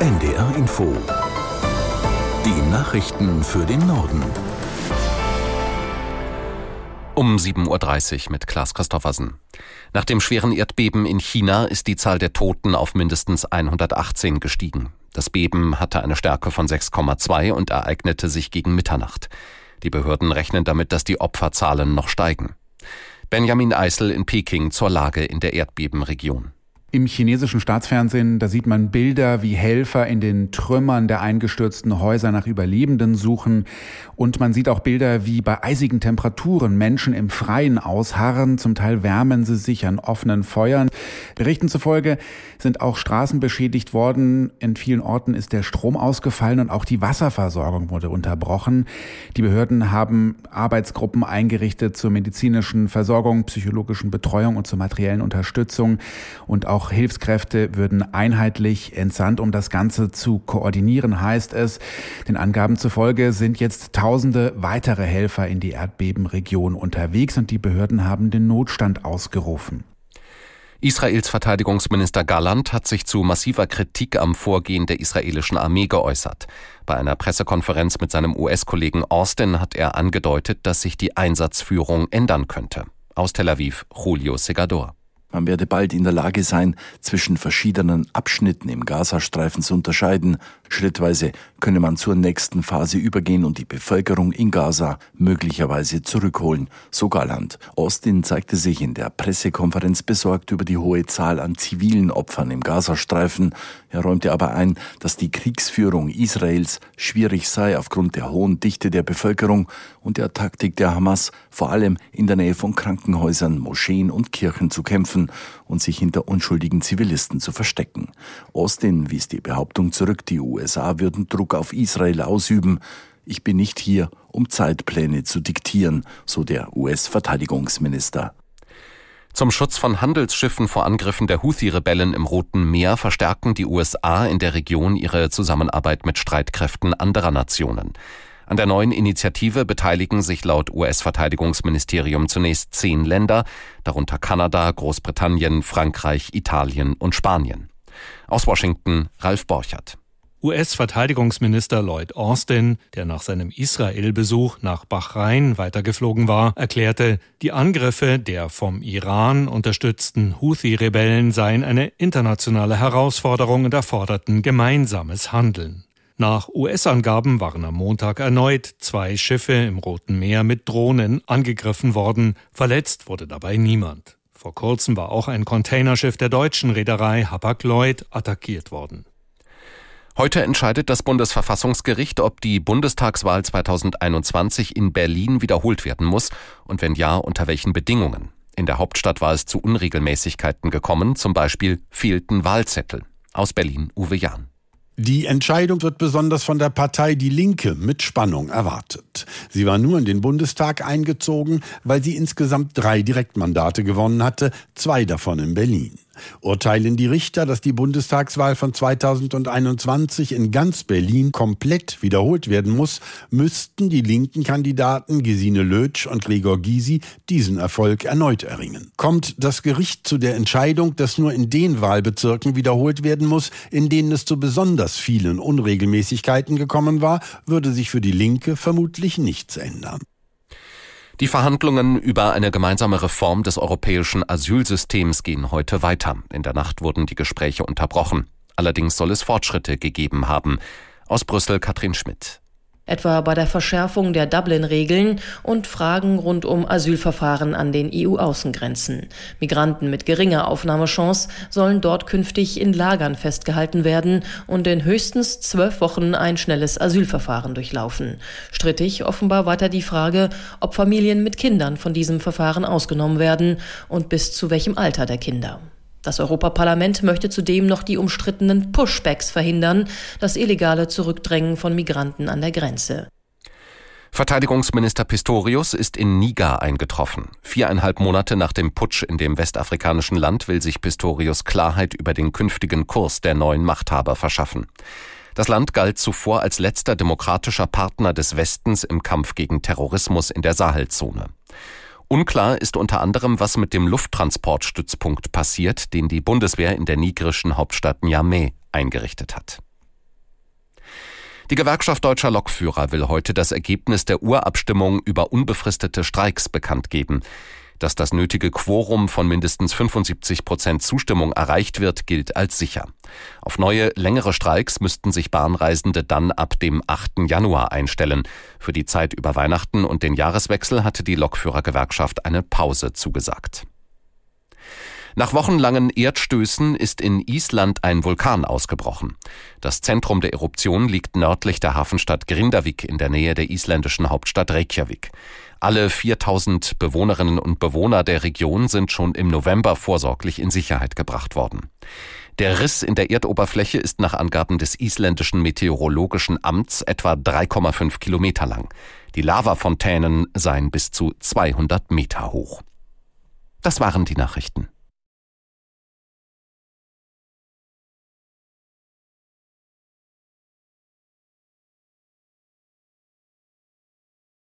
NDR Info. Die Nachrichten für den Norden. Um 7.30 Uhr mit Klaas Christoffersen. Nach dem schweren Erdbeben in China ist die Zahl der Toten auf mindestens 118 gestiegen. Das Beben hatte eine Stärke von 6,2 und ereignete sich gegen Mitternacht. Die Behörden rechnen damit, dass die Opferzahlen noch steigen. Benjamin Eisel in Peking zur Lage in der Erdbebenregion. Im chinesischen Staatsfernsehen, da sieht man Bilder, wie Helfer in den Trümmern der eingestürzten Häuser nach Überlebenden suchen. Und man sieht auch Bilder, wie bei eisigen Temperaturen Menschen im Freien ausharren. Zum Teil wärmen sie sich an offenen Feuern. Berichten zufolge sind auch Straßen beschädigt worden. In vielen Orten ist der Strom ausgefallen und auch die Wasserversorgung wurde unterbrochen. Die Behörden haben Arbeitsgruppen eingerichtet zur medizinischen Versorgung, psychologischen Betreuung und zur materiellen Unterstützung. Und auch Hilfskräfte würden einheitlich entsandt, um das Ganze zu koordinieren, heißt es. Den Angaben zufolge sind jetzt tausende weitere Helfer in die Erdbebenregion unterwegs und die Behörden haben den Notstand ausgerufen. Israels Verteidigungsminister Galland hat sich zu massiver Kritik am Vorgehen der israelischen Armee geäußert. Bei einer Pressekonferenz mit seinem US-Kollegen Austin hat er angedeutet, dass sich die Einsatzführung ändern könnte. Aus Tel Aviv, Julio Segador. Man werde bald in der Lage sein, zwischen verschiedenen Abschnitten im Gazastreifen zu unterscheiden. Schrittweise könne man zur nächsten Phase übergehen und die Bevölkerung in Gaza möglicherweise zurückholen, so Galland. Austin zeigte sich in der Pressekonferenz besorgt über die hohe Zahl an zivilen Opfern im Gazastreifen. Er räumte aber ein, dass die Kriegsführung Israels schwierig sei aufgrund der hohen Dichte der Bevölkerung und der Taktik der Hamas, vor allem in der Nähe von Krankenhäusern, Moscheen und Kirchen zu kämpfen und sich hinter unschuldigen Zivilisten zu verstecken. Austin wies die Behauptung zurück, die USA würden Druck auf Israel ausüben. Ich bin nicht hier, um Zeitpläne zu diktieren, so der US-Verteidigungsminister. Zum Schutz von Handelsschiffen vor Angriffen der Houthi-Rebellen im Roten Meer verstärken die USA in der Region ihre Zusammenarbeit mit Streitkräften anderer Nationen. An der neuen Initiative beteiligen sich laut US-Verteidigungsministerium zunächst zehn Länder, darunter Kanada, Großbritannien, Frankreich, Italien und Spanien. Aus Washington Ralf Borchert. US-Verteidigungsminister Lloyd Austin, der nach seinem Israel-Besuch nach Bahrain weitergeflogen war, erklärte, die Angriffe der vom Iran unterstützten Houthi-Rebellen seien eine internationale Herausforderung und erforderten gemeinsames Handeln. Nach US-Angaben waren am Montag erneut zwei Schiffe im Roten Meer mit Drohnen angegriffen worden. Verletzt wurde dabei niemand. Vor kurzem war auch ein Containerschiff der deutschen Reederei Hapag-Lloyd attackiert worden. Heute entscheidet das Bundesverfassungsgericht, ob die Bundestagswahl 2021 in Berlin wiederholt werden muss und wenn ja, unter welchen Bedingungen. In der Hauptstadt war es zu Unregelmäßigkeiten gekommen, zum Beispiel fehlten Wahlzettel. Aus Berlin Uwe Jahn. Die Entscheidung wird besonders von der Partei Die Linke mit Spannung erwartet. Sie war nur in den Bundestag eingezogen, weil sie insgesamt drei Direktmandate gewonnen hatte, zwei davon in Berlin. Urteilen die Richter, dass die Bundestagswahl von 2021 in ganz Berlin komplett wiederholt werden muss, müssten die linken Kandidaten Gesine Lötsch und Gregor Gysi diesen Erfolg erneut erringen. Kommt das Gericht zu der Entscheidung, dass nur in den Wahlbezirken wiederholt werden muss, in denen es zu besonders vielen Unregelmäßigkeiten gekommen war, würde sich für die Linke vermutlich nichts ändern. Die Verhandlungen über eine gemeinsame Reform des europäischen Asylsystems gehen heute weiter. In der Nacht wurden die Gespräche unterbrochen. Allerdings soll es Fortschritte gegeben haben. Aus Brüssel Katrin Schmidt etwa bei der Verschärfung der Dublin-Regeln und Fragen rund um Asylverfahren an den EU-Außengrenzen. Migranten mit geringer Aufnahmechance sollen dort künftig in Lagern festgehalten werden und in höchstens zwölf Wochen ein schnelles Asylverfahren durchlaufen. Strittig offenbar weiter die Frage, ob Familien mit Kindern von diesem Verfahren ausgenommen werden und bis zu welchem Alter der Kinder. Das Europaparlament möchte zudem noch die umstrittenen Pushbacks verhindern, das illegale Zurückdrängen von Migranten an der Grenze. Verteidigungsminister Pistorius ist in Niger eingetroffen. Viereinhalb Monate nach dem Putsch in dem westafrikanischen Land will sich Pistorius Klarheit über den künftigen Kurs der neuen Machthaber verschaffen. Das Land galt zuvor als letzter demokratischer Partner des Westens im Kampf gegen Terrorismus in der Sahelzone. Unklar ist unter anderem, was mit dem Lufttransportstützpunkt passiert, den die Bundeswehr in der nigerischen Hauptstadt Niamey eingerichtet hat. Die Gewerkschaft deutscher Lokführer will heute das Ergebnis der Urabstimmung über unbefristete Streiks bekannt geben. Dass das nötige Quorum von mindestens 75 Prozent Zustimmung erreicht wird, gilt als sicher. Auf neue, längere Streiks müssten sich Bahnreisende dann ab dem 8. Januar einstellen. Für die Zeit über Weihnachten und den Jahreswechsel hatte die Lokführergewerkschaft eine Pause zugesagt. Nach wochenlangen Erdstößen ist in Island ein Vulkan ausgebrochen. Das Zentrum der Eruption liegt nördlich der Hafenstadt Grindavik in der Nähe der isländischen Hauptstadt Reykjavik. Alle 4000 Bewohnerinnen und Bewohner der Region sind schon im November vorsorglich in Sicherheit gebracht worden. Der Riss in der Erdoberfläche ist nach Angaben des isländischen Meteorologischen Amts etwa 3,5 Kilometer lang. Die Lavafontänen seien bis zu 200 Meter hoch. Das waren die Nachrichten.